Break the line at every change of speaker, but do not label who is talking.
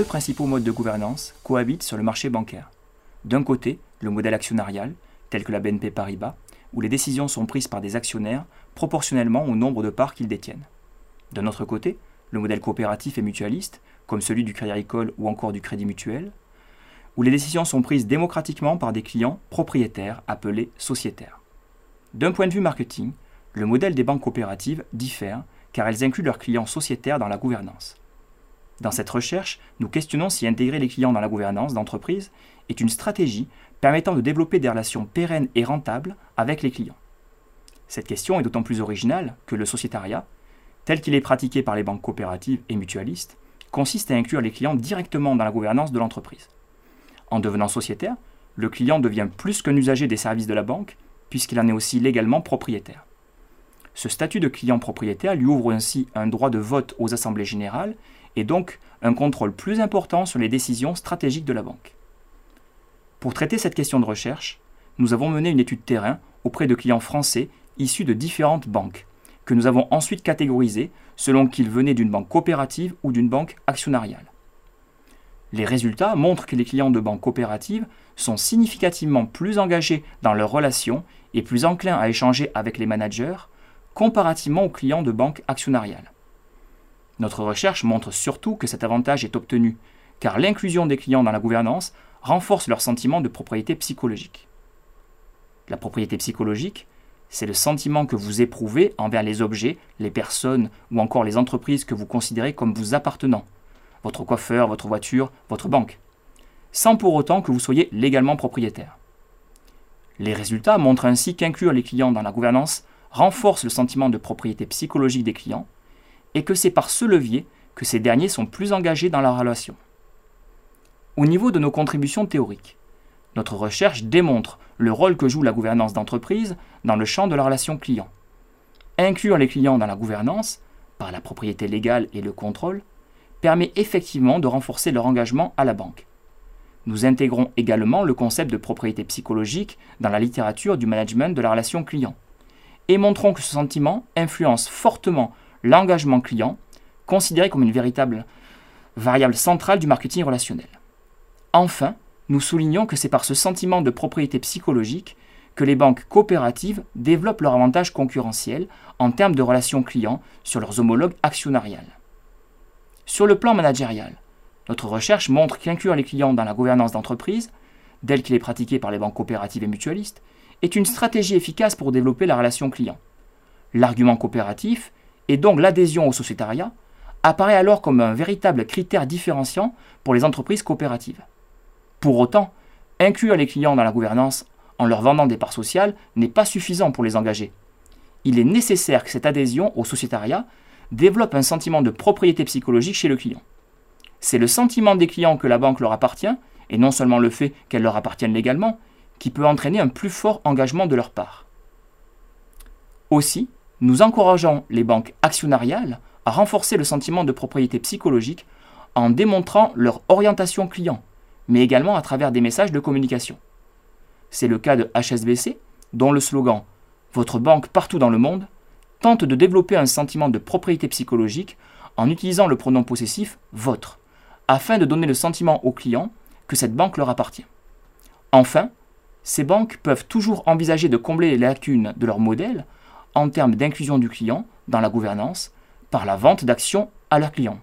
principaux modes de gouvernance cohabitent sur le marché bancaire. D'un côté, le modèle actionnarial, tel que la BNP Paribas, où les décisions sont prises par des actionnaires proportionnellement au nombre de parts qu'ils détiennent. D'un autre côté, le modèle coopératif et mutualiste, comme celui du Crédit Agricole ou encore du Crédit Mutuel, où les décisions sont prises démocratiquement par des clients propriétaires appelés sociétaires. D'un point de vue marketing, le modèle des banques coopératives diffère car elles incluent leurs clients sociétaires dans la gouvernance. Dans cette recherche, nous questionnons si intégrer les clients dans la gouvernance d'entreprise est une stratégie permettant de développer des relations pérennes et rentables avec les clients. Cette question est d'autant plus originale que le sociétariat, tel qu'il est pratiqué par les banques coopératives et mutualistes, consiste à inclure les clients directement dans la gouvernance de l'entreprise. En devenant sociétaire, le client devient plus qu'un usager des services de la banque, puisqu'il en est aussi légalement propriétaire. Ce statut de client propriétaire lui ouvre ainsi un droit de vote aux assemblées générales et donc un contrôle plus important sur les décisions stratégiques de la banque. Pour traiter cette question de recherche, nous avons mené une étude terrain auprès de clients français issus de différentes banques, que nous avons ensuite catégorisés selon qu'ils venaient d'une banque coopérative ou d'une banque actionnariale. Les résultats montrent que les clients de banques coopératives sont significativement plus engagés dans leurs relations et plus enclins à échanger avec les managers comparativement aux clients de banques actionnariales. Notre recherche montre surtout que cet avantage est obtenu, car l'inclusion des clients dans la gouvernance renforce leur sentiment de propriété psychologique. La propriété psychologique, c'est le sentiment que vous éprouvez envers les objets, les personnes ou encore les entreprises que vous considérez comme vous appartenant, votre coiffeur, votre voiture, votre banque, sans pour autant que vous soyez légalement propriétaire. Les résultats montrent ainsi qu'inclure les clients dans la gouvernance renforce le sentiment de propriété psychologique des clients et que c'est par ce levier que ces derniers sont plus engagés dans la relation. Au niveau de nos contributions théoriques, notre recherche démontre le rôle que joue la gouvernance d'entreprise dans le champ de la relation client. Inclure les clients dans la gouvernance, par la propriété légale et le contrôle, permet effectivement de renforcer leur engagement à la banque. Nous intégrons également le concept de propriété psychologique dans la littérature du management de la relation client et montrons que ce sentiment influence fortement l'engagement client, considéré comme une véritable variable centrale du marketing relationnel. Enfin, nous soulignons que c'est par ce sentiment de propriété psychologique que les banques coopératives développent leur avantage concurrentiel en termes de relations clients sur leurs homologues actionnariales. Sur le plan managérial, notre recherche montre qu'inclure les clients dans la gouvernance d'entreprise, telle qu'il est pratiquée par les banques coopératives et mutualistes, est une stratégie efficace pour développer la relation client. L'argument coopératif, et donc l'adhésion au sociétariat, apparaît alors comme un véritable critère différenciant pour les entreprises coopératives. Pour autant, inclure les clients dans la gouvernance en leur vendant des parts sociales n'est pas suffisant pour les engager. Il est nécessaire que cette adhésion au sociétariat développe un sentiment de propriété psychologique chez le client. C'est le sentiment des clients que la banque leur appartient, et non seulement le fait qu'elle leur appartienne légalement, qui peut entraîner un plus fort engagement de leur part. Aussi, nous encourageons les banques actionnariales à renforcer le sentiment de propriété psychologique en démontrant leur orientation client, mais également à travers des messages de communication. C'est le cas de HSBC, dont le slogan Votre banque partout dans le monde tente de développer un sentiment de propriété psychologique en utilisant le pronom possessif votre, afin de donner le sentiment aux clients que cette banque leur appartient. Enfin, ces banques peuvent toujours envisager de combler les lacunes de leur modèle en termes d'inclusion du client dans la gouvernance par la vente d'actions à leurs clients.